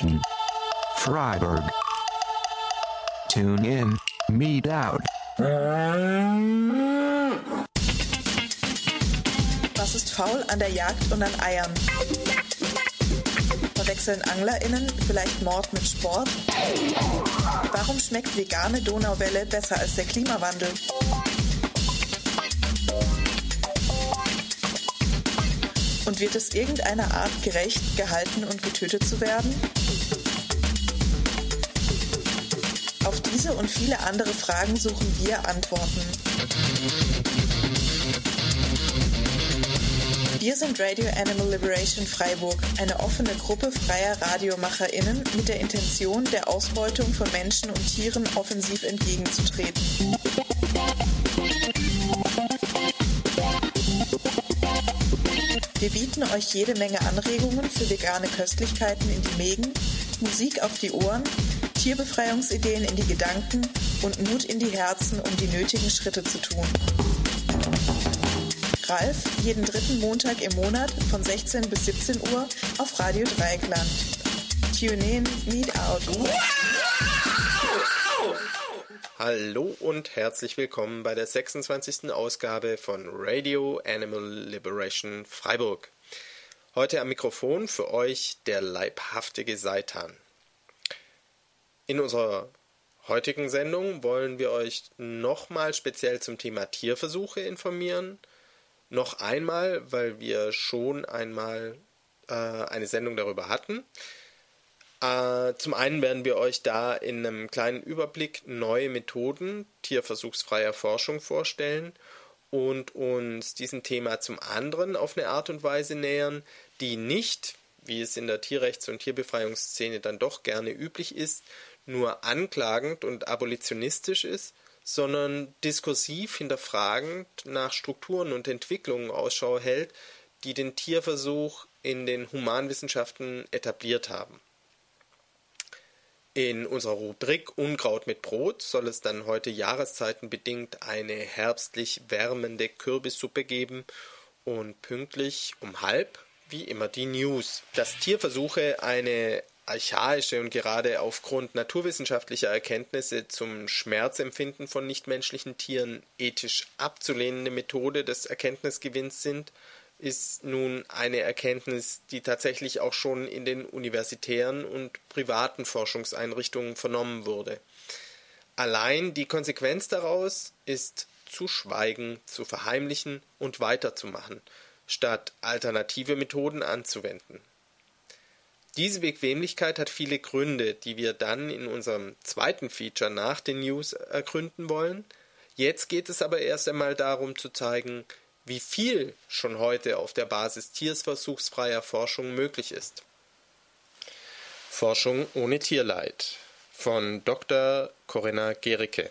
Liberation. Freiburg. Tune in, meet out. Was ist faul an der Jagd und an Eiern? Verwechseln AnglerInnen vielleicht Mord mit Sport? Warum schmeckt vegane Donauwelle besser als der Klimawandel? Und wird es irgendeiner Art gerecht, gehalten und getötet zu werden? Diese und viele andere Fragen suchen wir Antworten. Wir sind Radio Animal Liberation Freiburg, eine offene Gruppe freier RadiomacherInnen mit der Intention, der Ausbeutung von Menschen und Tieren offensiv entgegenzutreten. Wir bieten euch jede Menge Anregungen für vegane Köstlichkeiten in die Mägen, Musik auf die Ohren, Tierbefreiungsideen in die Gedanken und Mut in die Herzen, um die nötigen Schritte zu tun. Ralf, jeden dritten Montag im Monat von 16 bis 17 Uhr auf Radio Dreieckland. Tune in, meet out. Hallo und herzlich willkommen bei der 26. Ausgabe von Radio Animal Liberation Freiburg. Heute am Mikrofon für euch der leibhaftige Seitan. In unserer heutigen Sendung wollen wir euch nochmal speziell zum Thema Tierversuche informieren. Noch einmal, weil wir schon einmal äh, eine Sendung darüber hatten. Äh, zum einen werden wir euch da in einem kleinen Überblick neue Methoden tierversuchsfreier Forschung vorstellen und uns diesem Thema zum anderen auf eine Art und Weise nähern, die nicht, wie es in der Tierrechts- und Tierbefreiungsszene dann doch gerne üblich ist, nur anklagend und abolitionistisch ist, sondern diskursiv hinterfragend nach Strukturen und Entwicklungen Ausschau hält, die den Tierversuch in den Humanwissenschaften etabliert haben. In unserer Rubrik Unkraut mit Brot soll es dann heute jahreszeitenbedingt eine herbstlich wärmende Kürbissuppe geben und pünktlich um halb wie immer die News. Dass Tierversuche eine archaische und gerade aufgrund naturwissenschaftlicher Erkenntnisse zum Schmerzempfinden von nichtmenschlichen Tieren ethisch abzulehnende Methode des Erkenntnisgewinns sind, ist nun eine Erkenntnis, die tatsächlich auch schon in den universitären und privaten Forschungseinrichtungen vernommen wurde. Allein die Konsequenz daraus ist zu schweigen, zu verheimlichen und weiterzumachen, statt alternative Methoden anzuwenden. Diese Bequemlichkeit hat viele Gründe, die wir dann in unserem zweiten Feature nach den News ergründen wollen. Jetzt geht es aber erst einmal darum zu zeigen, wie viel schon heute auf der Basis tiersversuchsfreier Forschung möglich ist. Forschung ohne Tierleid von Dr. Corinna Gericke.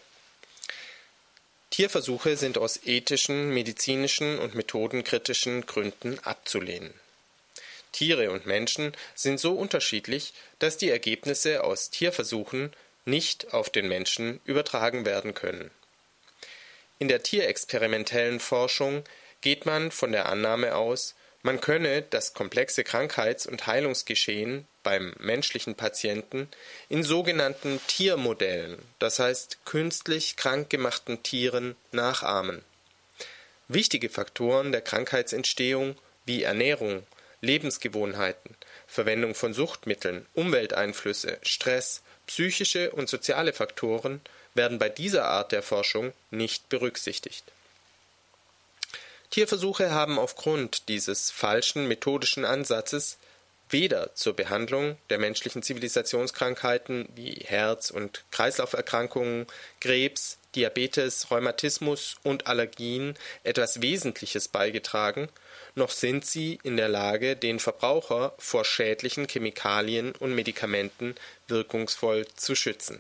Tierversuche sind aus ethischen, medizinischen und methodenkritischen Gründen abzulehnen. Tiere und Menschen sind so unterschiedlich, dass die Ergebnisse aus Tierversuchen nicht auf den Menschen übertragen werden können. In der tierexperimentellen Forschung geht man von der Annahme aus, man könne das komplexe Krankheits- und Heilungsgeschehen beim menschlichen Patienten in sogenannten Tiermodellen, das heißt künstlich krank gemachten Tieren, nachahmen. Wichtige Faktoren der Krankheitsentstehung wie Ernährung, Lebensgewohnheiten, Verwendung von Suchtmitteln, Umwelteinflüsse, Stress, psychische und soziale Faktoren werden bei dieser Art der Forschung nicht berücksichtigt. Tierversuche haben aufgrund dieses falschen methodischen Ansatzes weder zur Behandlung der menschlichen Zivilisationskrankheiten wie Herz- und Kreislauferkrankungen, Krebs, Diabetes, Rheumatismus und Allergien etwas Wesentliches beigetragen, noch sind sie in der Lage, den Verbraucher vor schädlichen Chemikalien und Medikamenten wirkungsvoll zu schützen.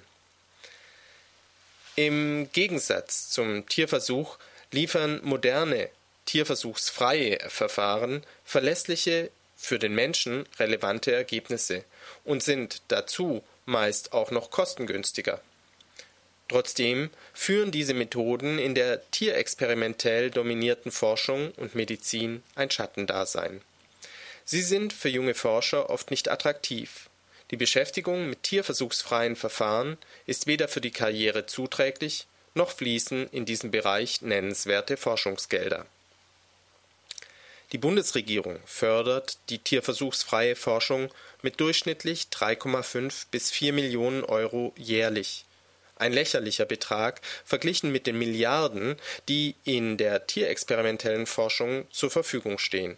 Im Gegensatz zum Tierversuch liefern moderne tierversuchsfreie Verfahren verlässliche, für den Menschen relevante Ergebnisse und sind dazu meist auch noch kostengünstiger. Trotzdem führen diese Methoden in der tierexperimentell dominierten Forschung und Medizin ein Schattendasein. Sie sind für junge Forscher oft nicht attraktiv. Die Beschäftigung mit tierversuchsfreien Verfahren ist weder für die Karriere zuträglich, noch fließen in diesem Bereich nennenswerte Forschungsgelder. Die Bundesregierung fördert die tierversuchsfreie Forschung mit durchschnittlich 3,5 bis 4 Millionen Euro jährlich. Ein lächerlicher Betrag verglichen mit den Milliarden, die in der tierexperimentellen Forschung zur Verfügung stehen.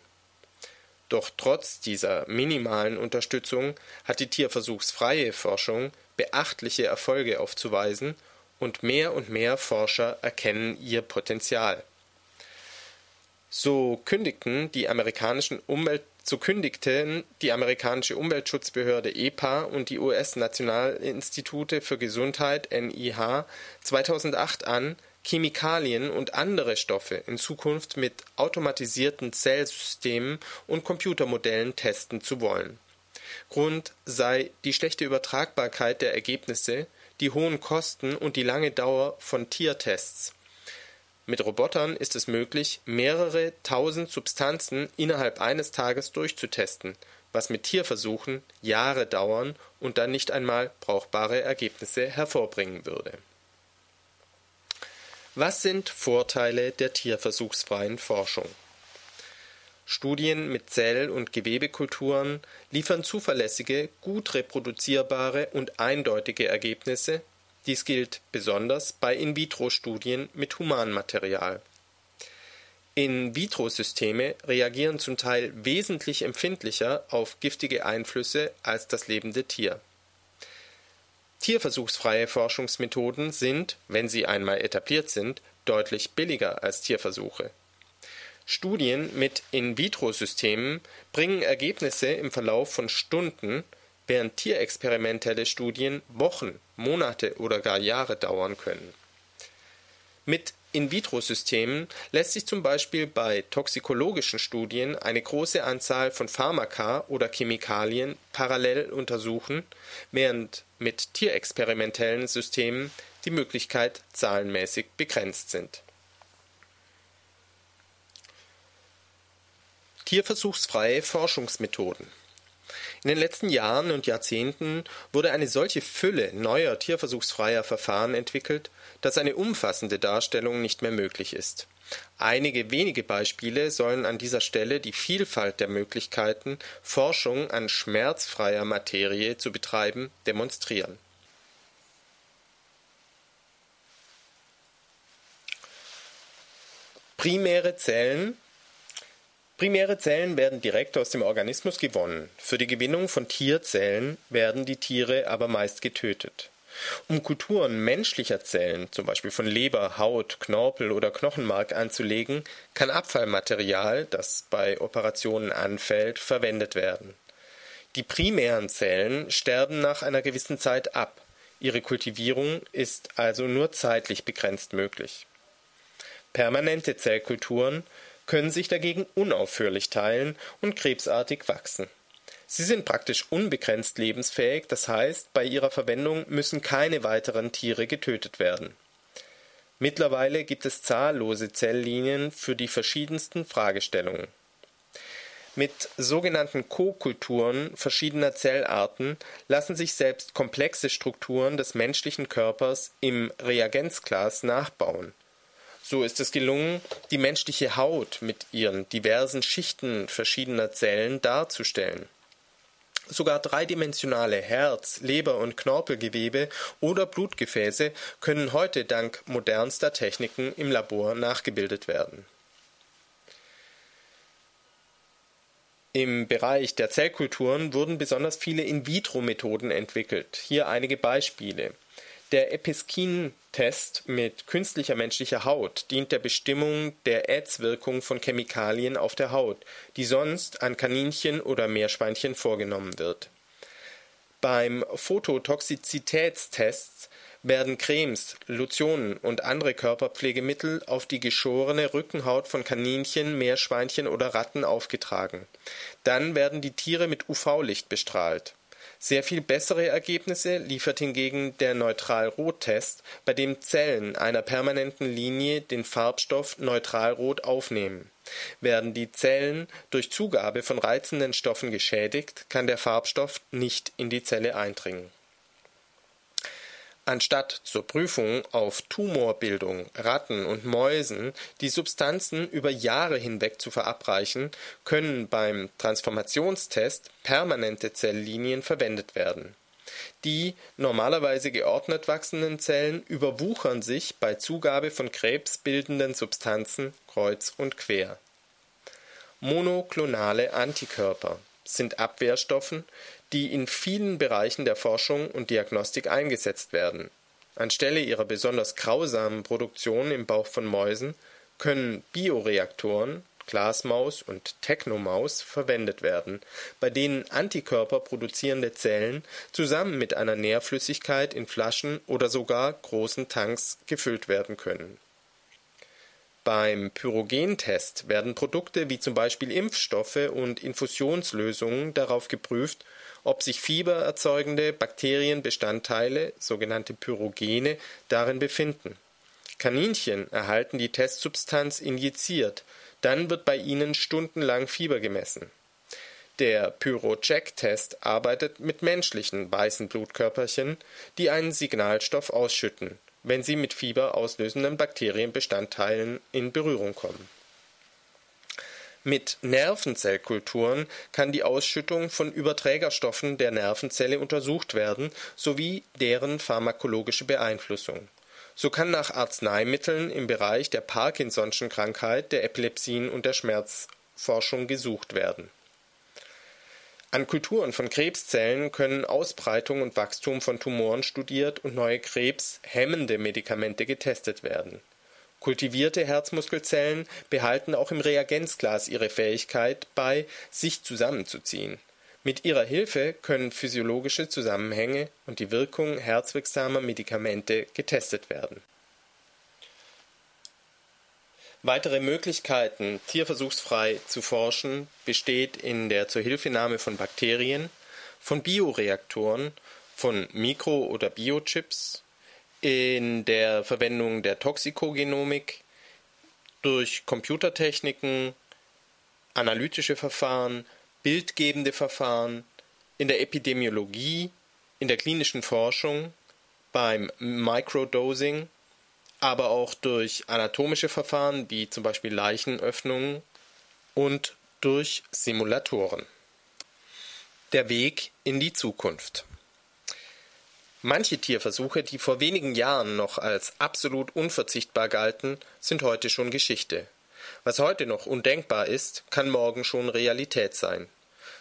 Doch trotz dieser minimalen Unterstützung hat die tierversuchsfreie Forschung beachtliche Erfolge aufzuweisen und mehr und mehr Forscher erkennen ihr Potenzial. So kündigten die amerikanischen Umwelt so kündigten die amerikanische Umweltschutzbehörde EPA und die US-Nationalinstitute für Gesundheit NIH 2008 an, Chemikalien und andere Stoffe in Zukunft mit automatisierten Zellsystemen und Computermodellen testen zu wollen. Grund sei die schlechte Übertragbarkeit der Ergebnisse, die hohen Kosten und die lange Dauer von Tiertests mit Robotern ist es möglich, mehrere tausend Substanzen innerhalb eines Tages durchzutesten, was mit Tierversuchen Jahre dauern und dann nicht einmal brauchbare Ergebnisse hervorbringen würde. Was sind Vorteile der tierversuchsfreien Forschung? Studien mit Zell- und Gewebekulturen liefern zuverlässige, gut reproduzierbare und eindeutige Ergebnisse, dies gilt besonders bei In-vitro-Studien mit Humanmaterial. In-vitro-Systeme reagieren zum Teil wesentlich empfindlicher auf giftige Einflüsse als das lebende Tier. Tierversuchsfreie Forschungsmethoden sind, wenn sie einmal etabliert sind, deutlich billiger als Tierversuche. Studien mit In-vitro-Systemen bringen Ergebnisse im Verlauf von Stunden während tierexperimentelle Studien Wochen, Monate oder gar Jahre dauern können. Mit In-vitro-Systemen lässt sich zum Beispiel bei toxikologischen Studien eine große Anzahl von Pharmaka oder Chemikalien parallel untersuchen, während mit tierexperimentellen Systemen die Möglichkeit zahlenmäßig begrenzt sind. Tierversuchsfreie Forschungsmethoden in den letzten Jahren und Jahrzehnten wurde eine solche Fülle neuer tierversuchsfreier Verfahren entwickelt, dass eine umfassende Darstellung nicht mehr möglich ist. Einige wenige Beispiele sollen an dieser Stelle die Vielfalt der Möglichkeiten, Forschung an schmerzfreier Materie zu betreiben, demonstrieren. Primäre Zellen Primäre Zellen werden direkt aus dem Organismus gewonnen, für die Gewinnung von Tierzellen werden die Tiere aber meist getötet. Um Kulturen menschlicher Zellen, zum Beispiel von Leber, Haut, Knorpel oder Knochenmark anzulegen, kann Abfallmaterial, das bei Operationen anfällt, verwendet werden. Die primären Zellen sterben nach einer gewissen Zeit ab, ihre Kultivierung ist also nur zeitlich begrenzt möglich. Permanente Zellkulturen können sich dagegen unaufhörlich teilen und krebsartig wachsen. Sie sind praktisch unbegrenzt lebensfähig, das heißt, bei ihrer Verwendung müssen keine weiteren Tiere getötet werden. Mittlerweile gibt es zahllose Zelllinien für die verschiedensten Fragestellungen. Mit sogenannten Co-Kulturen verschiedener Zellarten lassen sich selbst komplexe Strukturen des menschlichen Körpers im Reagenzglas nachbauen so ist es gelungen, die menschliche Haut mit ihren diversen Schichten verschiedener Zellen darzustellen. Sogar dreidimensionale Herz-, Leber- und Knorpelgewebe oder Blutgefäße können heute dank modernster Techniken im Labor nachgebildet werden. Im Bereich der Zellkulturen wurden besonders viele In-vitro-Methoden entwickelt. Hier einige Beispiele. Der Episkin-Test mit künstlicher menschlicher Haut dient der Bestimmung der AIDS-Wirkung von Chemikalien auf der Haut, die sonst an Kaninchen oder Meerschweinchen vorgenommen wird. Beim Phototoxizitätstest werden Cremes, Lotionen und andere Körperpflegemittel auf die geschorene Rückenhaut von Kaninchen, Meerschweinchen oder Ratten aufgetragen. Dann werden die Tiere mit UV-Licht bestrahlt Sehr viel bessere Ergebnisse liefert hingegen der Neutral-Rot-Test, bei dem Zellen einer permanenten Linie den Farbstoff Neutralrot aufnehmen. Werden die Zellen durch Zugabe von reizenden Stoffen geschädigt, kann der Farbstoff nicht in die Zelle eindringen Anstatt zur Prüfung auf Tumorbildung Ratten und Mäusen die Substanzen über Jahre hinweg zu verabreichen, können beim Transformationstest permanente Zelllinien verwendet werden. Die normalerweise geordnet wachsenden Zellen überwuchern sich bei Zugabe von krebsbildenden Substanzen kreuz und quer. Monoklonale Antikörper sind Abwehrstoffen, die in vielen Bereichen der Forschung und Diagnostik eingesetzt werden. Anstelle ihrer besonders grausamen Produktion im Bauch von Mäusen können Bioreaktoren Glasmaus und Technomaus verwendet werden, bei denen Antikörper produzierende Zellen zusammen mit einer Nährflüssigkeit in Flaschen oder sogar großen Tanks gefüllt werden können beim Pyrogentest werden Produkte wie zum Beispiel Impfstoffe und Infusionslösungen darauf geprüft, ob sich fiebererzeugende Bakterienbestandteile, sogenannte Pyrogene, darin befinden. Kaninchen erhalten die Testsubstanz injiziert, dann wird bei ihnen stundenlang Fieber gemessen. Der Pyrocheck-Test arbeitet mit menschlichen weißen Blutkörperchen, die einen Signalstoff ausschütten wenn sie mit Fieber auslösenden Bakterienbestandteilen in Berührung kommen. Mit Nervenzellkulturen kann die Ausschüttung von Überträgerstoffen der Nervenzelle untersucht werden sowie deren pharmakologische Beeinflussung. So kann nach Arzneimitteln im Bereich der Parkinson'schen Krankheit, der Epilepsien und der Schmerzforschung gesucht werden an Kulturen von Krebszellen können Ausbreitung und Wachstum von Tumoren studiert und neue krebshemmende Medikamente getestet werden. Kultivierte Herzmuskelzellen behalten auch im Reagenzglas ihre Fähigkeit bei, sich zusammenzuziehen. Mit ihrer Hilfe können physiologische Zusammenhänge und die Wirkung herzwirksamer Medikamente getestet werden Weitere Möglichkeiten, tierversuchsfrei zu forschen, besteht in der Zuhilfenahme von Bakterien, von Bioreaktoren, von Mikro- oder Biochips, in der Verwendung der Toxikogenomik, durch Computertechniken, analytische Verfahren, bildgebende Verfahren, in der Epidemiologie, in der klinischen Forschung, beim Microdosing aber auch durch anatomische Verfahren wie zum Beispiel Leichenöffnungen und durch Simulatoren. Der Weg in die Zukunft. Manche Tierversuche, die vor wenigen Jahren noch als absolut unverzichtbar galten, sind heute schon Geschichte. Was heute noch undenkbar ist, kann morgen schon Realität sein.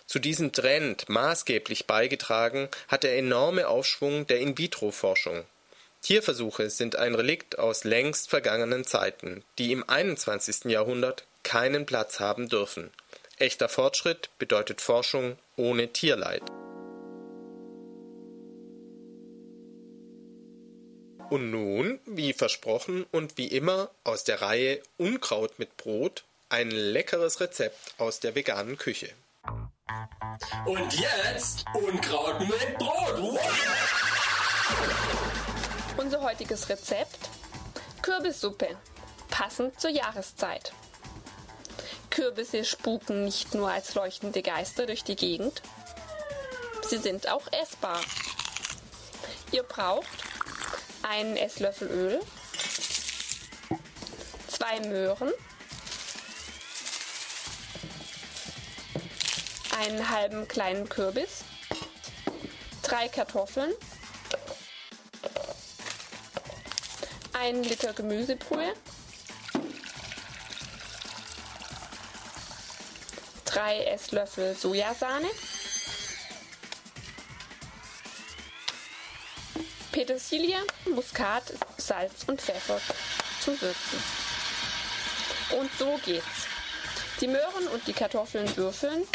Zu diesem Trend maßgeblich beigetragen hat der enorme Aufschwung der In-vitro-Forschung Tierversuche sind ein Relikt aus längst vergangenen Zeiten, die im 21. Jahrhundert keinen Platz haben dürfen. Echter Fortschritt bedeutet Forschung ohne Tierleid. Und nun, wie versprochen und wie immer aus der Reihe Unkraut mit Brot, ein leckeres Rezept aus der veganen Küche. Und jetzt Unkraut mit Brot. Wow. Unser heutiges Rezept: Kürbissuppe, passend zur Jahreszeit. Kürbisse spuken nicht nur als leuchtende Geister durch die Gegend, sie sind auch essbar. Ihr braucht einen Esslöffel Öl, zwei Möhren, einen halben kleinen Kürbis, drei Kartoffeln, 1 Liter Gemüsebrühe, 3 Esslöffel Sojasahne, Petersilie, Muskat, Salz und Pfeffer zum Würzen. Und so geht's. Die Möhren und die Kartoffeln würfeln,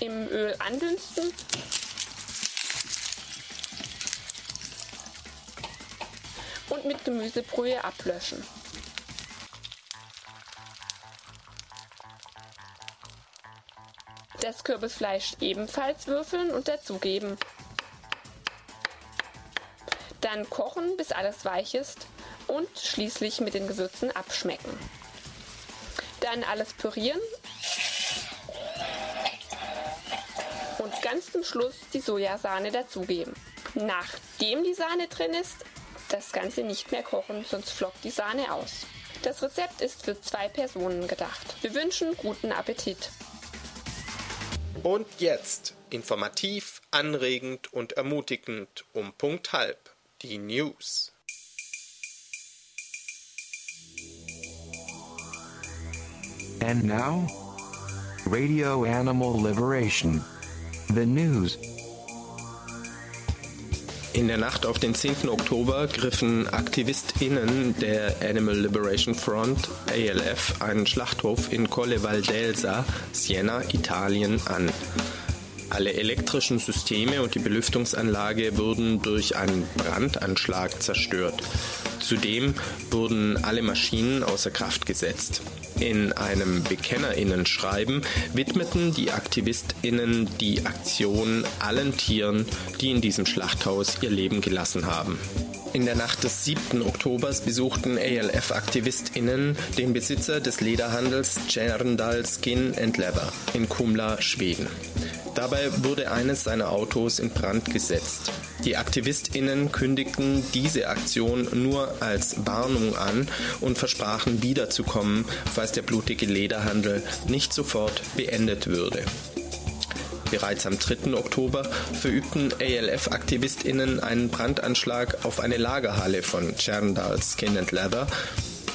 im Öl andünsten und mit Gemüsebrühe ablöschen. Das Kürbisfleisch ebenfalls würfeln und dazugeben. Dann kochen, bis alles weich ist und schließlich mit den Gewürzen abschmecken. Dann alles pürieren und ganz zum Schluss die Sojasahne dazugeben. Nachdem die Sahne drin ist, das Ganze nicht mehr kochen, sonst flockt die Sahne aus. Das Rezept ist für zwei Personen gedacht. Wir wünschen guten Appetit. Und jetzt informativ, anregend und ermutigend um Punkt halb die News. And now, Radio Animal Liberation. The news. In der Nacht auf den 10. Oktober griffen AktivistInnen der Animal Liberation Front, ALF, einen Schlachthof in Colle Valdelsa, Siena, Italien an. Alle elektrischen Systeme und die Belüftungsanlage wurden durch einen Brandanschlag zerstört. Zudem wurden alle Maschinen außer Kraft gesetzt. In einem Bekennerinnenschreiben widmeten die Aktivistinnen die Aktion allen Tieren, die in diesem Schlachthaus ihr Leben gelassen haben. In der Nacht des 7. Oktobers besuchten ALF-AktivistInnen den Besitzer des Lederhandels Gerndal Skin Leather in Kumla, Schweden. Dabei wurde eines seiner Autos in Brand gesetzt. Die AktivistInnen kündigten diese Aktion nur als Warnung an und versprachen wiederzukommen, falls der blutige Lederhandel nicht sofort beendet würde. Bereits am 3. Oktober verübten ALF-AktivistInnen einen Brandanschlag auf eine Lagerhalle von Cherndal Skin and Leather.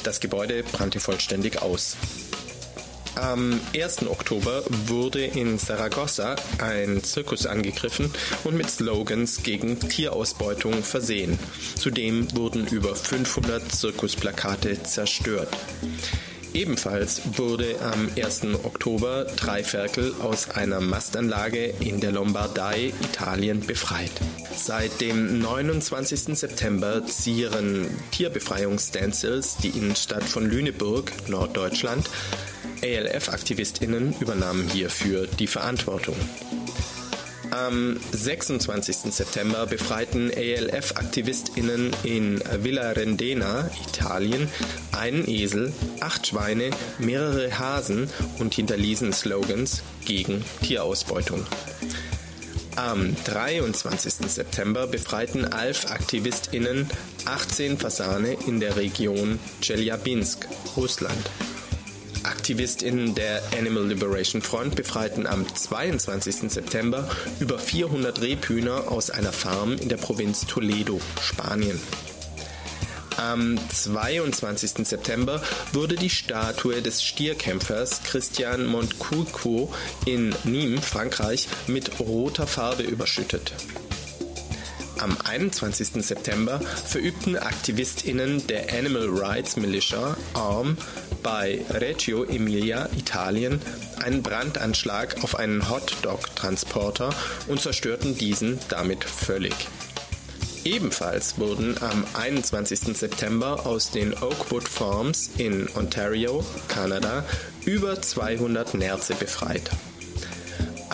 Das Gebäude brannte vollständig aus. Am 1. Oktober wurde in Saragossa ein Zirkus angegriffen und mit Slogans gegen Tierausbeutung versehen. Zudem wurden über 500 Zirkusplakate zerstört. Ebenfalls wurde am 1. Oktober drei Ferkel aus einer Mastanlage in der Lombardei, Italien, befreit. Seit dem 29. September zieren Tierbefreiungsstencils die Innenstadt von Lüneburg, Norddeutschland. ALF-AktivistInnen übernahmen hierfür die Verantwortung. Am 26. September befreiten ALF-AktivistInnen in Villa Rendena, Italien, einen Esel, acht Schweine, mehrere Hasen und hinterließen Slogans gegen Tierausbeutung. Am 23. September befreiten ALF-AktivistInnen 18 Fasane in der Region Chelyabinsk, Russland. AktivistInnen der Animal Liberation Front befreiten am 22. September über 400 Rebhühner aus einer Farm in der Provinz Toledo, Spanien. Am 22. September wurde die Statue des Stierkämpfers Christian Montcouco in Nîmes, Frankreich, mit roter Farbe überschüttet. Am 21. September verübten AktivistInnen der Animal Rights Militia ARM bei Reggio Emilia, Italien, einen Brandanschlag auf einen Hotdog-Transporter und zerstörten diesen damit völlig. Ebenfalls wurden am 21. September aus den Oakwood Farms in Ontario, Kanada, über 200 Nerze befreit.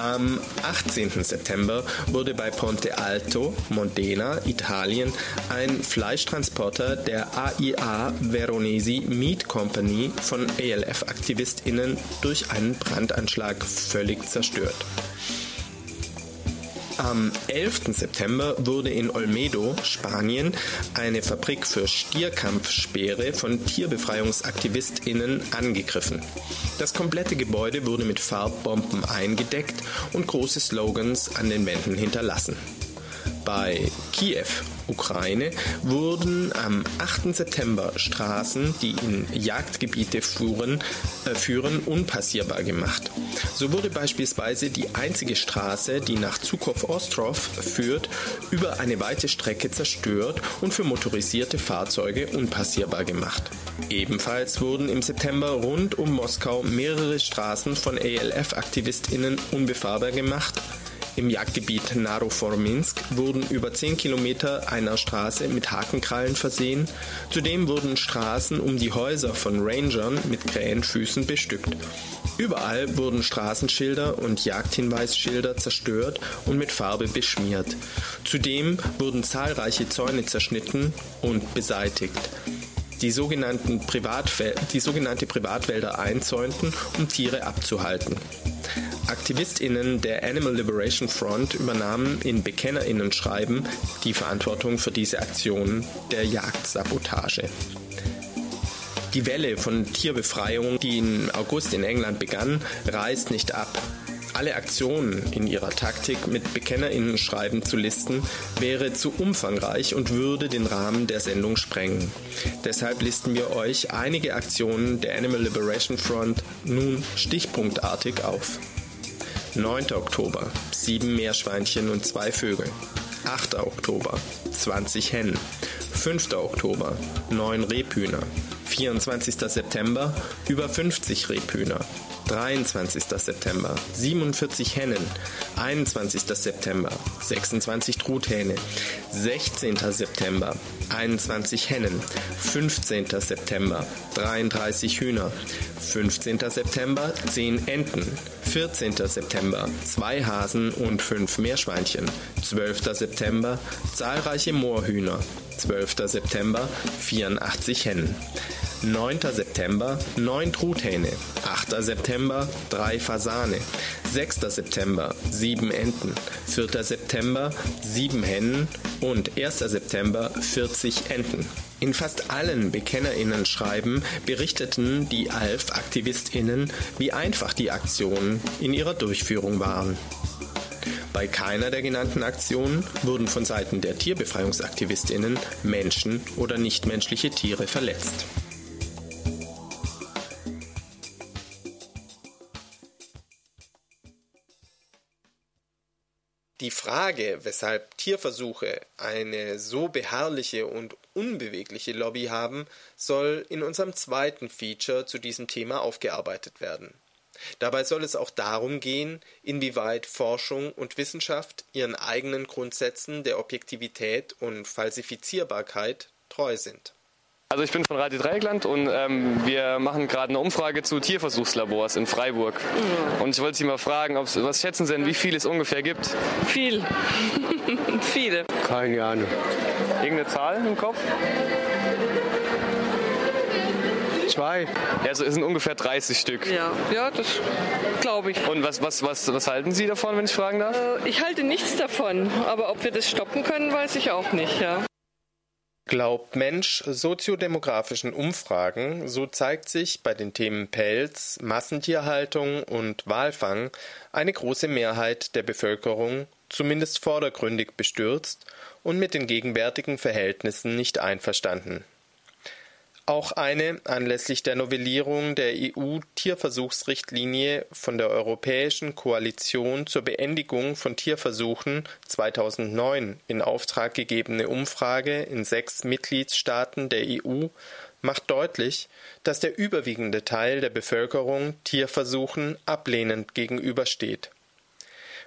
Am 18. September wurde bei Ponte Alto, Modena, Italien, ein Fleischtransporter der AIA Veronesi Meat Company von ALF-AktivistInnen durch einen Brandanschlag völlig zerstört. Am 11. September wurde in Olmedo, Spanien, eine Fabrik für Stierkampfspeere von Tierbefreiungsaktivistinnen angegriffen. Das komplette Gebäude wurde mit Farbbomben eingedeckt und große Slogans an den Wänden hinterlassen. Bei Kiew, Ukraine, wurden am 8. September Straßen, die in Jagdgebiete fuhren, äh, führen, unpassierbar gemacht. So wurde beispielsweise die einzige Straße, die nach Zukow Ostrov führt, über eine weite Strecke zerstört und für motorisierte Fahrzeuge unpassierbar gemacht. Ebenfalls wurden im September rund um Moskau mehrere Straßen von ALF-AktivistInnen unbefahrbar gemacht, Im Jagdgebiet Naroforminsk wurden über 10 Kilometer einer Straße mit Hakenkrallen versehen. Zudem wurden Straßen um die Häuser von Rangern mit Krähenfüßen bestückt. Überall wurden Straßenschilder und Jagdhinweisschilder zerstört und mit Farbe beschmiert. Zudem wurden zahlreiche Zäune zerschnitten und beseitigt die, sogenannten die sogenannte Privatwälder einzäunten, um Tiere abzuhalten. AktivistInnen der Animal Liberation Front übernahmen in BekennerInnen-Schreiben die Verantwortung für diese Aktionen der Jagdsabotage. Die Welle von Tierbefreiung, die im August in England begann, reißt nicht ab. Alle Aktionen in ihrer Taktik mit BekennerInnen-Schreiben zu listen, wäre zu umfangreich und würde den Rahmen der Sendung sprengen. Deshalb listen wir euch einige Aktionen der Animal Liberation Front nun stichpunktartig auf. 9. Oktober, 7 Meerschweinchen und 2 Vögel. 8. Oktober, 20 Hennen. 5. Oktober, 9 Rebhühner. 24. September, über 50 Rebhühner. 23. September 47 Hennen, 21. September 26 Truthähne, 16. September 21 Hennen, 15. September 33 Hühner, 15. September 10 Enten, 14. September 2 Hasen und 5 Meerschweinchen, 12. September zahlreiche Moorhühner, 12. September 84 Hennen. 9. September 9 Truthähne, 8. September 3 Fasane, 6. September 7 Enten, 4. September 7 Hennen und 1. September 40 Enten. In fast allen BekennerInnen-Schreiben berichteten die ALF-AktivistInnen, wie einfach die Aktionen in ihrer Durchführung waren. Bei keiner der genannten Aktionen wurden von Seiten der Tierbefreiungsaktivistinnen Menschen oder nichtmenschliche Tiere verletzt. Die Frage, weshalb Tierversuche eine so beharrliche und unbewegliche Lobby haben, soll in unserem zweiten Feature zu diesem Thema aufgearbeitet werden. Dabei soll es auch darum gehen, inwieweit Forschung und Wissenschaft ihren eigenen Grundsätzen der Objektivität und Falsifizierbarkeit treu sind. Also ich bin von Radio Dreieckland und ähm, wir machen gerade eine Umfrage zu Tierversuchslabors in Freiburg. Mhm. Und ich wollte Sie mal fragen, was schätzen Sie denn, wie viel es ungefähr gibt? Viel. Viele. Keine Ahnung. Irgendeine Zahl im Kopf? Zwei. Ja, also es sind ungefähr 30 Stück. Ja, ja das glaube ich. Und was, was, was, was halten Sie davon, wenn ich fragen darf? Äh, ich halte nichts davon, aber ob wir das stoppen können, weiß ich auch nicht. Ja. Glaubt Mensch soziodemografischen Umfragen, so zeigt sich bei den Themen Pelz, Massentierhaltung und Walfang eine große Mehrheit der Bevölkerung zumindest vordergründig bestürzt und mit den gegenwärtigen Verhältnissen nicht einverstanden auch eine anlässlich der Novellierung der EU-Tierversuchsrichtlinie von der Europäischen Koalition zur Beendigung von Tierversuchen 2009 in Auftrag gegebene Umfrage in sechs Mitgliedstaaten der EU macht deutlich, dass der überwiegende Teil der Bevölkerung Tierversuchen ablehnend gegenübersteht.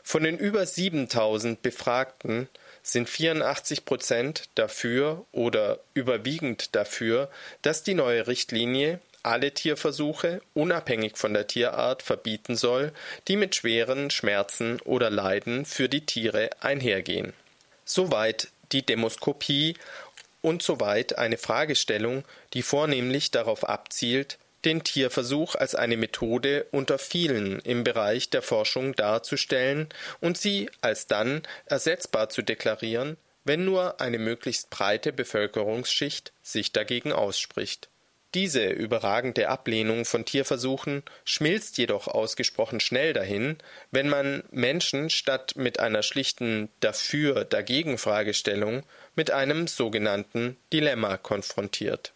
Von den über 7000 Befragten sind 84 Prozent dafür oder überwiegend dafür, dass die neue Richtlinie alle Tierversuche unabhängig von der Tierart verbieten soll, die mit schweren Schmerzen oder Leiden für die Tiere einhergehen. Soweit die Demoskopie und soweit eine Fragestellung, die vornehmlich darauf abzielt, den Tierversuch als eine Methode unter vielen im Bereich der Forschung darzustellen und sie als dann ersetzbar zu deklarieren, wenn nur eine möglichst breite Bevölkerungsschicht sich dagegen ausspricht. Diese überragende Ablehnung von Tierversuchen schmilzt jedoch ausgesprochen schnell dahin, wenn man Menschen statt mit einer schlichten Dafür Dagegen Fragestellung mit einem sogenannten Dilemma konfrontiert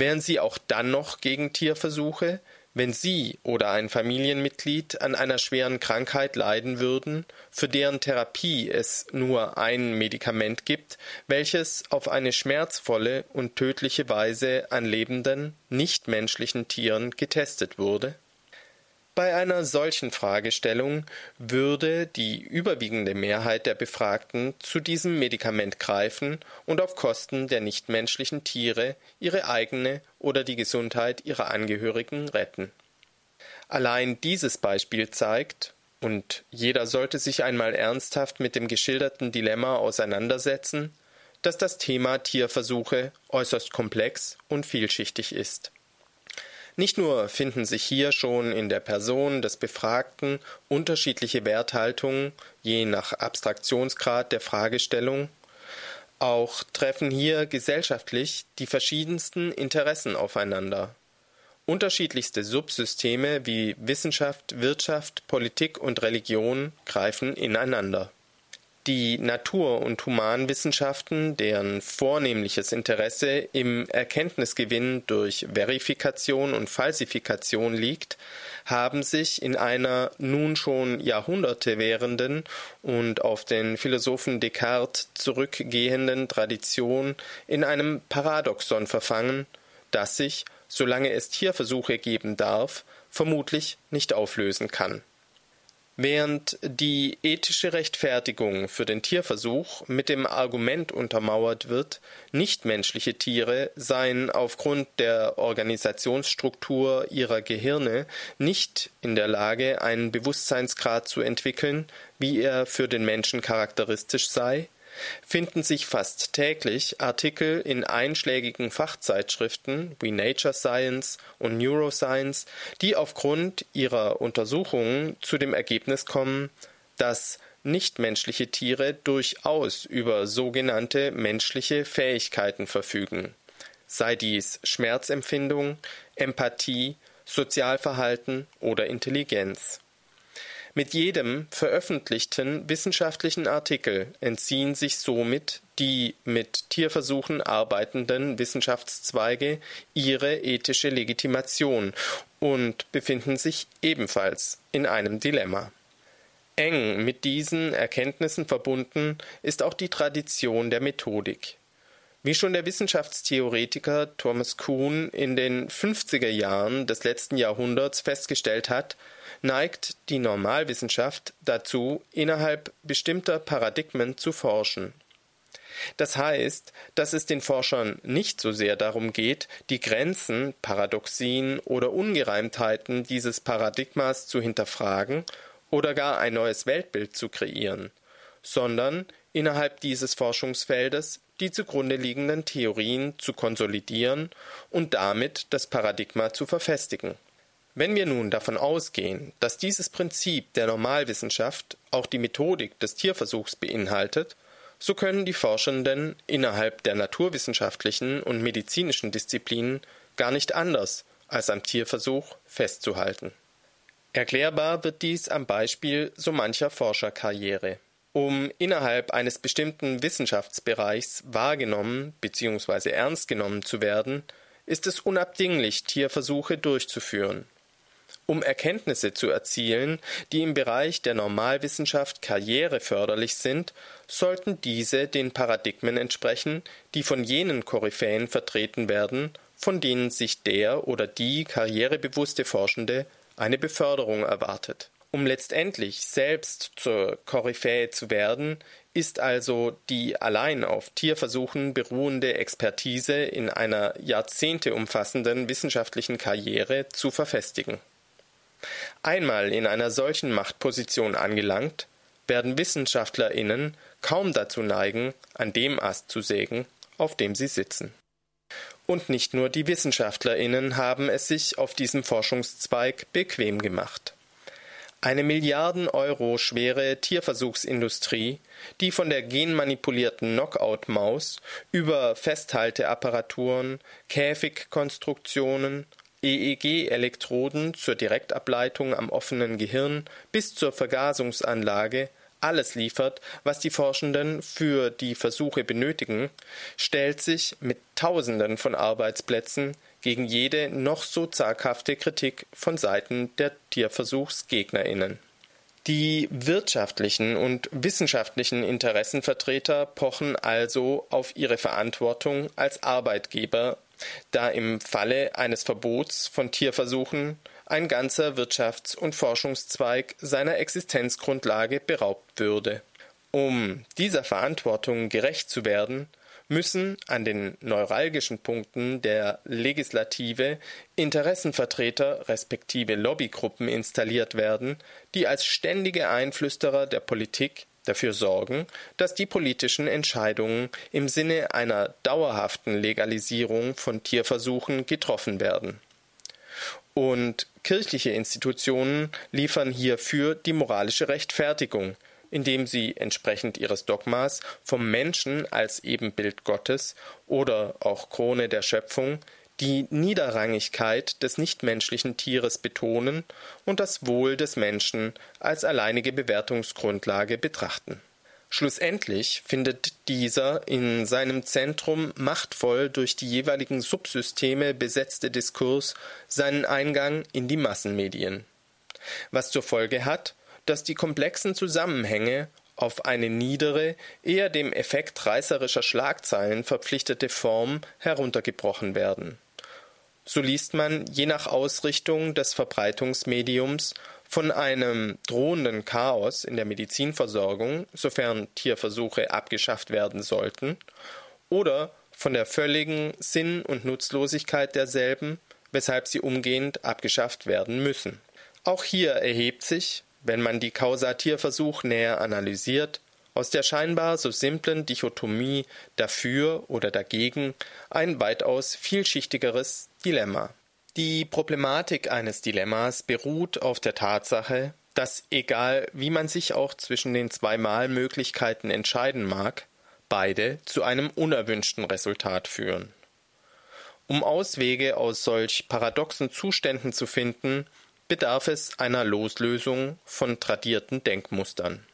wären Sie auch dann noch gegen Tierversuche, wenn Sie oder ein Familienmitglied an einer schweren Krankheit leiden würden, für deren Therapie es nur ein Medikament gibt, welches auf eine schmerzvolle und tödliche Weise an lebenden, nichtmenschlichen Tieren getestet wurde? Bei einer solchen Fragestellung würde die überwiegende Mehrheit der Befragten zu diesem Medikament greifen und auf Kosten der nichtmenschlichen Tiere ihre eigene oder die Gesundheit ihrer Angehörigen retten. Allein dieses Beispiel zeigt, und jeder sollte sich einmal ernsthaft mit dem geschilderten Dilemma auseinandersetzen, dass das Thema Tierversuche äußerst komplex und vielschichtig ist. Nicht nur finden sich hier schon in der Person des Befragten unterschiedliche Werthaltungen je nach Abstraktionsgrad der Fragestellung, auch treffen hier gesellschaftlich die verschiedensten Interessen aufeinander. Unterschiedlichste Subsysteme wie Wissenschaft, Wirtschaft, Politik und Religion greifen ineinander. Die Natur- und Humanwissenschaften, deren vornehmliches Interesse im Erkenntnisgewinn durch Verifikation und Falsifikation liegt, haben sich in einer nun schon Jahrhunderte währenden und auf den Philosophen Descartes zurückgehenden Tradition in einem Paradoxon verfangen, das sich, solange es Tierversuche geben darf, vermutlich nicht auflösen kann. Während die ethische Rechtfertigung für den Tierversuch mit dem Argument untermauert wird, nichtmenschliche Tiere seien aufgrund der Organisationsstruktur ihrer Gehirne nicht in der Lage, einen Bewusstseinsgrad zu entwickeln, wie er für den Menschen charakteristisch sei, finden sich fast täglich Artikel in einschlägigen Fachzeitschriften wie Nature Science und Neuroscience, die aufgrund ihrer Untersuchungen zu dem Ergebnis kommen, dass nichtmenschliche Tiere durchaus über sogenannte menschliche Fähigkeiten verfügen, sei dies Schmerzempfindung, Empathie, Sozialverhalten oder Intelligenz. Mit jedem veröffentlichten wissenschaftlichen Artikel entziehen sich somit die mit Tierversuchen arbeitenden Wissenschaftszweige ihre ethische Legitimation und befinden sich ebenfalls in einem Dilemma. Eng mit diesen Erkenntnissen verbunden ist auch die Tradition der Methodik. Wie schon der Wissenschaftstheoretiker Thomas Kuhn in den 50er Jahren des letzten Jahrhunderts festgestellt hat, neigt die Normalwissenschaft dazu, innerhalb bestimmter Paradigmen zu forschen. Das heißt, dass es den Forschern nicht so sehr darum geht, die Grenzen, Paradoxien oder Ungereimtheiten dieses Paradigmas zu hinterfragen oder gar ein neues Weltbild zu kreieren, sondern innerhalb dieses Forschungsfeldes die zugrunde liegenden Theorien zu konsolidieren und damit das Paradigma zu verfestigen. Wenn wir nun davon ausgehen, dass dieses Prinzip der Normalwissenschaft auch die Methodik des Tierversuchs beinhaltet, so können die Forschenden innerhalb der naturwissenschaftlichen und medizinischen Disziplinen gar nicht anders, als am Tierversuch festzuhalten. Erklärbar wird dies am Beispiel so mancher Forscherkarriere. Um innerhalb eines bestimmten Wissenschaftsbereichs wahrgenommen bzw. ernst genommen zu werden, ist es unabdinglich, Tierversuche durchzuführen um Erkenntnisse zu erzielen, die im Bereich der Normalwissenschaft karriereförderlich sind, sollten diese den Paradigmen entsprechen, die von jenen Koryphäen vertreten werden, von denen sich der oder die karrierebewusste Forschende eine Beförderung erwartet. Um letztendlich selbst zur Koryphäe zu werden, ist also die allein auf Tierversuchen beruhende Expertise in einer Jahrzehnte umfassenden wissenschaftlichen Karriere zu verfestigen. Einmal in einer solchen Machtposition angelangt, werden WissenschaftlerInnen kaum dazu neigen, an dem Ast zu sägen, auf dem sie sitzen. Und nicht nur die WissenschaftlerInnen haben es sich auf diesem Forschungszweig bequem gemacht. Eine Milliarden Euro schwere Tierversuchsindustrie, die von der genmanipulierten Knockout-Maus über Festhalteapparaturen, Käfigkonstruktionen, EEG-Elektroden zur Direktableitung am offenen Gehirn bis zur Vergasungsanlage alles liefert, was die Forschenden für die Versuche benötigen, stellt sich mit Tausenden von Arbeitsplätzen gegen jede noch so zaghafte Kritik von Seiten der Tierversuchsgegnerinnen. Die wirtschaftlichen und wissenschaftlichen Interessenvertreter pochen also auf ihre Verantwortung als Arbeitgeber da im Falle eines Verbots von Tierversuchen ein ganzer Wirtschafts- und Forschungszweig seiner Existenzgrundlage beraubt würde. Um dieser Verantwortung gerecht zu werden, müssen an den neuralgischen Punkten der Legislative Interessenvertreter respektive Lobbygruppen installiert werden, die als ständige Einflüsterer der Politik dafür sorgen, dass die politischen Entscheidungen im Sinne einer dauerhaften Legalisierung von Tierversuchen getroffen werden. Und kirchliche Institutionen liefern hierfür die moralische Rechtfertigung, indem sie entsprechend ihres Dogmas vom Menschen als Ebenbild Gottes oder auch Krone der Schöpfung die Niederrangigkeit des nichtmenschlichen Tieres betonen und das Wohl des Menschen als alleinige Bewertungsgrundlage betrachten. Schlussendlich findet dieser in seinem Zentrum machtvoll durch die jeweiligen Subsysteme besetzte Diskurs seinen Eingang in die Massenmedien. Was zur Folge hat, dass die komplexen Zusammenhänge auf eine niedere, eher dem Effekt reißerischer Schlagzeilen verpflichtete Form heruntergebrochen werden. So liest man je nach Ausrichtung des Verbreitungsmediums von einem drohenden Chaos in der Medizinversorgung, sofern Tierversuche abgeschafft werden sollten, oder von der völligen Sinn- und Nutzlosigkeit derselben, weshalb sie umgehend abgeschafft werden müssen. Auch hier erhebt sich, wenn man die Kausatierversuch näher analysiert, aus der scheinbar so simplen Dichotomie dafür oder dagegen ein weitaus vielschichtigeres Dilemma. Die Problematik eines Dilemmas beruht auf der Tatsache, dass egal wie man sich auch zwischen den zwei Malmöglichkeiten entscheiden mag, beide zu einem unerwünschten Resultat führen. Um Auswege aus solch paradoxen Zuständen zu finden, bedarf es einer Loslösung von tradierten Denkmustern.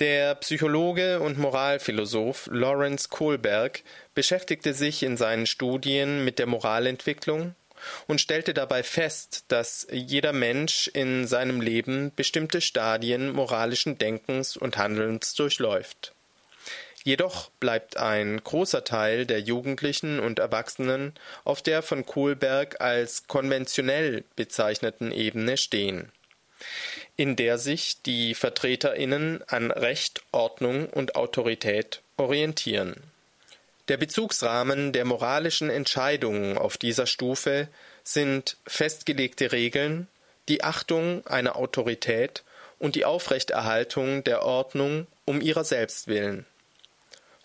Der Psychologe und Moralphilosoph Lawrence Kohlberg beschäftigte sich in seinen Studien mit der Moralentwicklung und stellte dabei fest, dass jeder Mensch in seinem Leben bestimmte Stadien moralischen Denkens und Handelns durchläuft. Jedoch bleibt ein großer Teil der Jugendlichen und Erwachsenen auf der von Kohlberg als konventionell bezeichneten Ebene stehen, in der sich die Vertreterinnen an Recht, Ordnung und Autorität orientieren. Der Bezugsrahmen der moralischen Entscheidungen auf dieser Stufe sind festgelegte Regeln, die Achtung einer Autorität und die Aufrechterhaltung der Ordnung um ihrer selbst willen.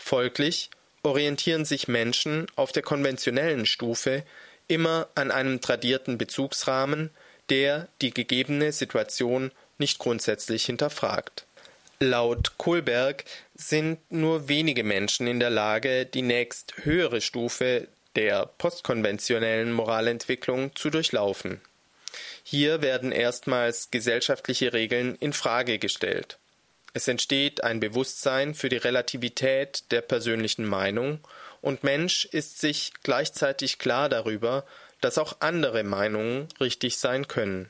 Folglich orientieren sich Menschen auf der konventionellen Stufe immer an einem tradierten Bezugsrahmen, der die gegebene Situation nicht grundsätzlich hinterfragt. Laut Kohlberg sind nur wenige Menschen in der Lage, die nächst höhere Stufe der postkonventionellen Moralentwicklung zu durchlaufen. Hier werden erstmals gesellschaftliche Regeln in Frage gestellt. Es entsteht ein Bewusstsein für die Relativität der persönlichen Meinung, und Mensch ist sich gleichzeitig klar darüber, dass auch andere Meinungen richtig sein können.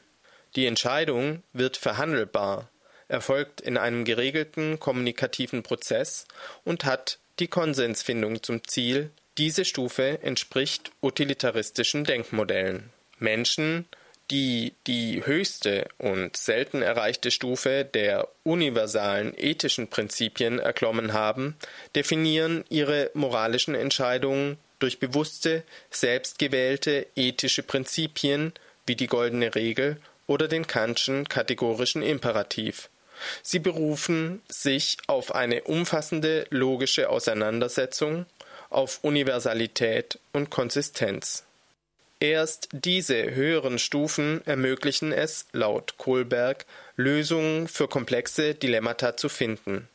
Die Entscheidung wird verhandelbar, erfolgt in einem geregelten kommunikativen Prozess und hat die Konsensfindung zum Ziel. Diese Stufe entspricht utilitaristischen Denkmodellen. Menschen, die die höchste und selten erreichte Stufe der universalen ethischen Prinzipien erklommen haben, definieren ihre moralischen Entscheidungen durch bewusste, selbstgewählte ethische Prinzipien wie die goldene Regel oder den Kantschen kategorischen Imperativ. Sie berufen sich auf eine umfassende logische Auseinandersetzung, auf Universalität und Konsistenz. Erst diese höheren Stufen ermöglichen es, laut Kohlberg, Lösungen für komplexe Dilemmata zu finden.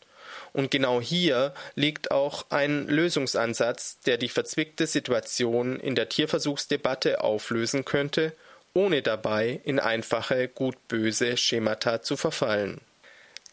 Und genau hier liegt auch ein Lösungsansatz, der die verzwickte Situation in der Tierversuchsdebatte auflösen könnte, ohne dabei in einfache gut-böse Schemata zu verfallen.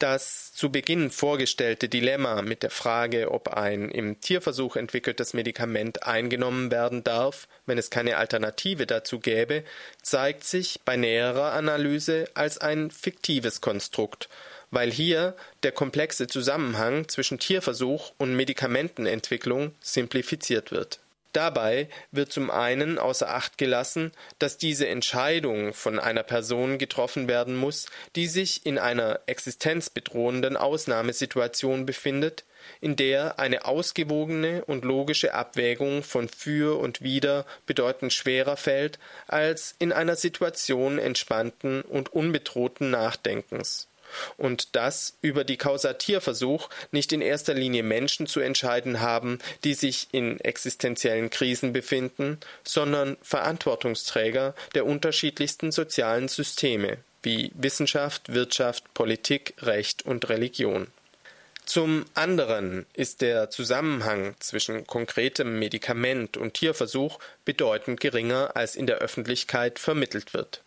Das zu Beginn vorgestellte Dilemma mit der Frage, ob ein im Tierversuch entwickeltes Medikament eingenommen werden darf, wenn es keine Alternative dazu gäbe, zeigt sich bei näherer Analyse als ein fiktives Konstrukt, weil hier der komplexe Zusammenhang zwischen Tierversuch und Medikamentenentwicklung simplifiziert wird. Dabei wird zum einen außer Acht gelassen, dass diese Entscheidung von einer Person getroffen werden muss, die sich in einer existenzbedrohenden Ausnahmesituation befindet, in der eine ausgewogene und logische Abwägung von für und wider bedeutend schwerer fällt als in einer Situation entspannten und unbedrohten Nachdenkens und dass über die Kausatierversuch nicht in erster Linie Menschen zu entscheiden haben, die sich in existenziellen Krisen befinden, sondern Verantwortungsträger der unterschiedlichsten sozialen Systeme wie Wissenschaft, Wirtschaft, Politik, Recht und Religion. Zum anderen ist der Zusammenhang zwischen konkretem Medikament und Tierversuch bedeutend geringer, als in der Öffentlichkeit vermittelt wird.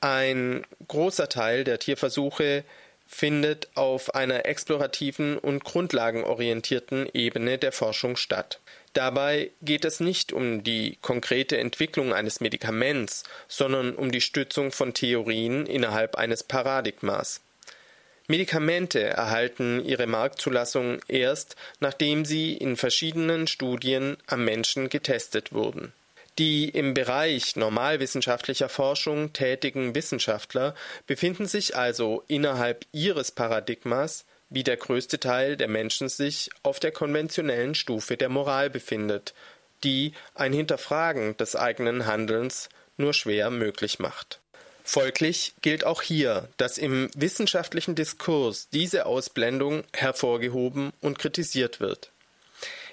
Ein großer Teil der Tierversuche findet auf einer explorativen und grundlagenorientierten Ebene der Forschung statt. Dabei geht es nicht um die konkrete Entwicklung eines Medikaments, sondern um die Stützung von Theorien innerhalb eines Paradigmas. Medikamente erhalten ihre Marktzulassung erst, nachdem sie in verschiedenen Studien am Menschen getestet wurden. Die im Bereich normalwissenschaftlicher Forschung tätigen Wissenschaftler befinden sich also innerhalb ihres Paradigmas, wie der größte Teil der Menschen sich auf der konventionellen Stufe der Moral befindet, die ein Hinterfragen des eigenen Handelns nur schwer möglich macht. Folglich gilt auch hier, dass im wissenschaftlichen Diskurs diese Ausblendung hervorgehoben und kritisiert wird.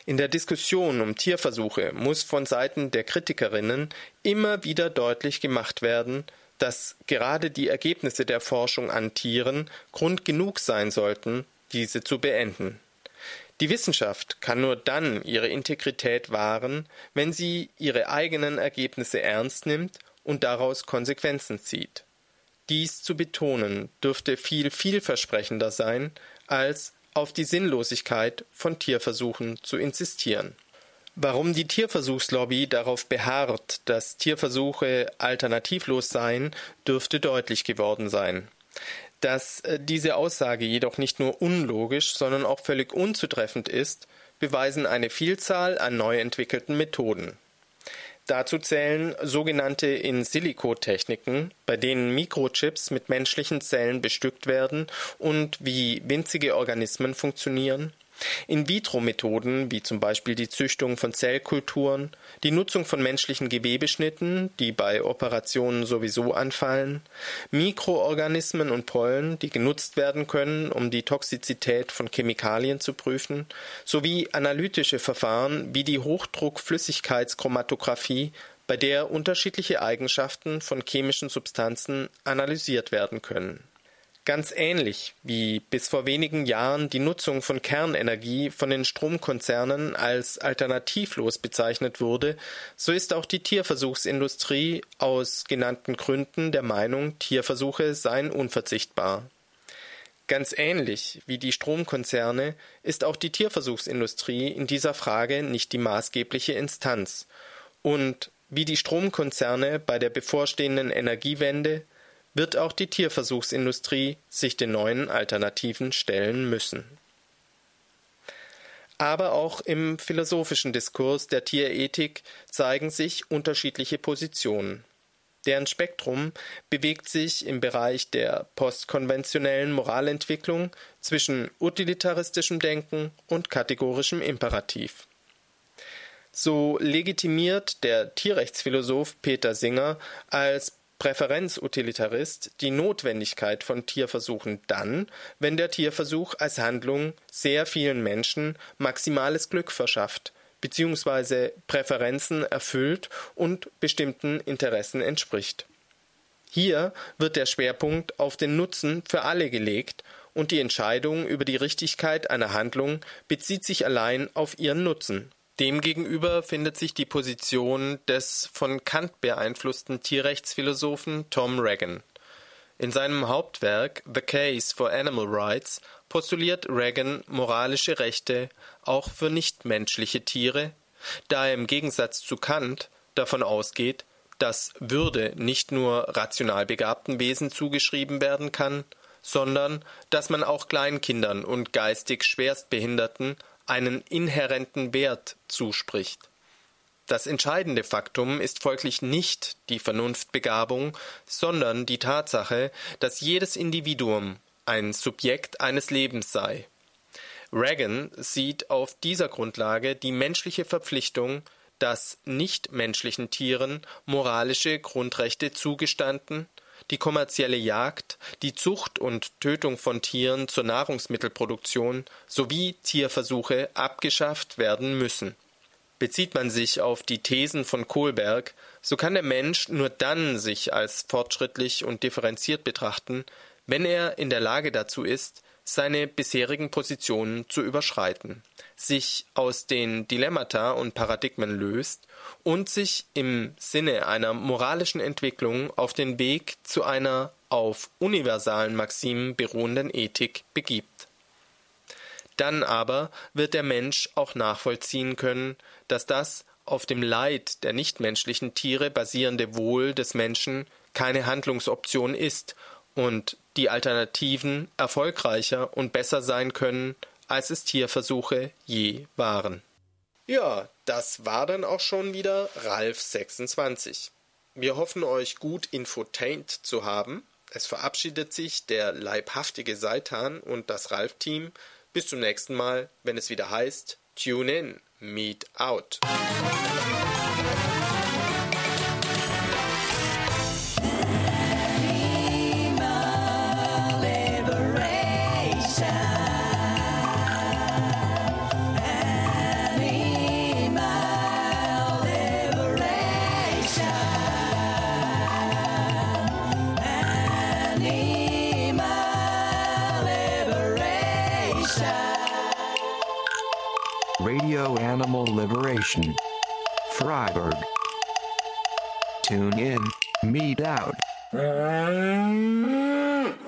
In der Diskussion um Tierversuche muss von Seiten der Kritikerinnen immer wieder deutlich gemacht werden, dass gerade die Ergebnisse der Forschung an Tieren Grund genug sein sollten, diese zu beenden. Die Wissenschaft kann nur dann ihre Integrität wahren, wenn sie ihre eigenen Ergebnisse ernst nimmt und daraus Konsequenzen zieht. Dies zu betonen dürfte viel vielversprechender sein, als auf die Sinnlosigkeit von Tierversuchen zu insistieren. Warum die Tierversuchslobby darauf beharrt, dass Tierversuche alternativlos seien, dürfte deutlich geworden sein. Dass äh, diese Aussage jedoch nicht nur unlogisch, sondern auch völlig unzutreffend ist, beweisen eine Vielzahl an neu entwickelten Methoden. Dazu zählen sogenannte In-Silico-Techniken, bei denen Mikrochips mit menschlichen Zellen bestückt werden und wie winzige Organismen funktionieren, in-vitro-Methoden, wie zum Beispiel die Züchtung von Zellkulturen, die Nutzung von menschlichen Gewebeschnitten, die bei Operationen sowieso anfallen, Mikroorganismen und Pollen, die genutzt werden können, um die Toxizität von Chemikalien zu prüfen, sowie analytische Verfahren wie die Hochdruckflüssigkeitschromatographie, bei der unterschiedliche Eigenschaften von chemischen Substanzen analysiert werden können Ganz ähnlich wie bis vor wenigen Jahren die Nutzung von Kernenergie von den Stromkonzernen als alternativlos bezeichnet wurde, so ist auch die Tierversuchsindustrie aus genannten Gründen der Meinung, Tierversuche seien unverzichtbar. Ganz ähnlich wie die Stromkonzerne ist auch die Tierversuchsindustrie in dieser Frage nicht die maßgebliche Instanz. Und wie die Stromkonzerne bei der bevorstehenden Energiewende wird auch die Tierversuchsindustrie sich den neuen Alternativen stellen müssen. Aber auch im philosophischen Diskurs der Tierethik zeigen sich unterschiedliche Positionen. Deren Spektrum bewegt sich im Bereich der postkonventionellen Moralentwicklung zwischen utilitaristischem Denken und kategorischem Imperativ. So legitimiert der Tierrechtsphilosoph Peter Singer als Präferenzutilitarist die Notwendigkeit von Tierversuchen dann, wenn der Tierversuch als Handlung sehr vielen Menschen maximales Glück verschafft bzw. Präferenzen erfüllt und bestimmten Interessen entspricht. Hier wird der Schwerpunkt auf den Nutzen für alle gelegt und die Entscheidung über die Richtigkeit einer Handlung bezieht sich allein auf ihren Nutzen Demgegenüber findet sich die Position des von Kant beeinflussten Tierrechtsphilosophen Tom Regan. In seinem Hauptwerk The Case for Animal Rights postuliert Regan moralische Rechte auch für nichtmenschliche Tiere, da er im Gegensatz zu Kant davon ausgeht, dass Würde nicht nur rational begabten Wesen zugeschrieben werden kann, sondern dass man auch Kleinkindern und geistig Schwerstbehinderten einen inhärenten Wert zuspricht. Das entscheidende Faktum ist folglich nicht die Vernunftbegabung, sondern die Tatsache, dass jedes Individuum ein Subjekt eines Lebens sei. Reagan sieht auf dieser Grundlage die menschliche Verpflichtung, dass nichtmenschlichen Tieren moralische Grundrechte zugestanden, die kommerzielle Jagd, die Zucht und Tötung von Tieren zur Nahrungsmittelproduktion sowie Tierversuche abgeschafft werden müssen. Bezieht man sich auf die Thesen von Kohlberg, so kann der Mensch nur dann sich als fortschrittlich und differenziert betrachten, wenn er in der Lage dazu ist, seine bisherigen Positionen zu überschreiten, sich aus den Dilemmata und Paradigmen löst und sich im Sinne einer moralischen Entwicklung auf den Weg zu einer auf universalen Maximen beruhenden Ethik begibt. Dann aber wird der Mensch auch nachvollziehen können, dass das auf dem Leid der nichtmenschlichen Tiere basierende Wohl des Menschen keine Handlungsoption ist und die Alternativen erfolgreicher und besser sein können, als es Tierversuche je waren. Ja, das war dann auch schon wieder Ralf 26. Wir hoffen euch gut infotained zu haben. Es verabschiedet sich der leibhaftige Seitan und das Ralf-Team. Bis zum nächsten Mal, wenn es wieder heißt Tune in, Meet out. Animal Liberation. Freiburg. Tune in, meet out. Mm-hmm.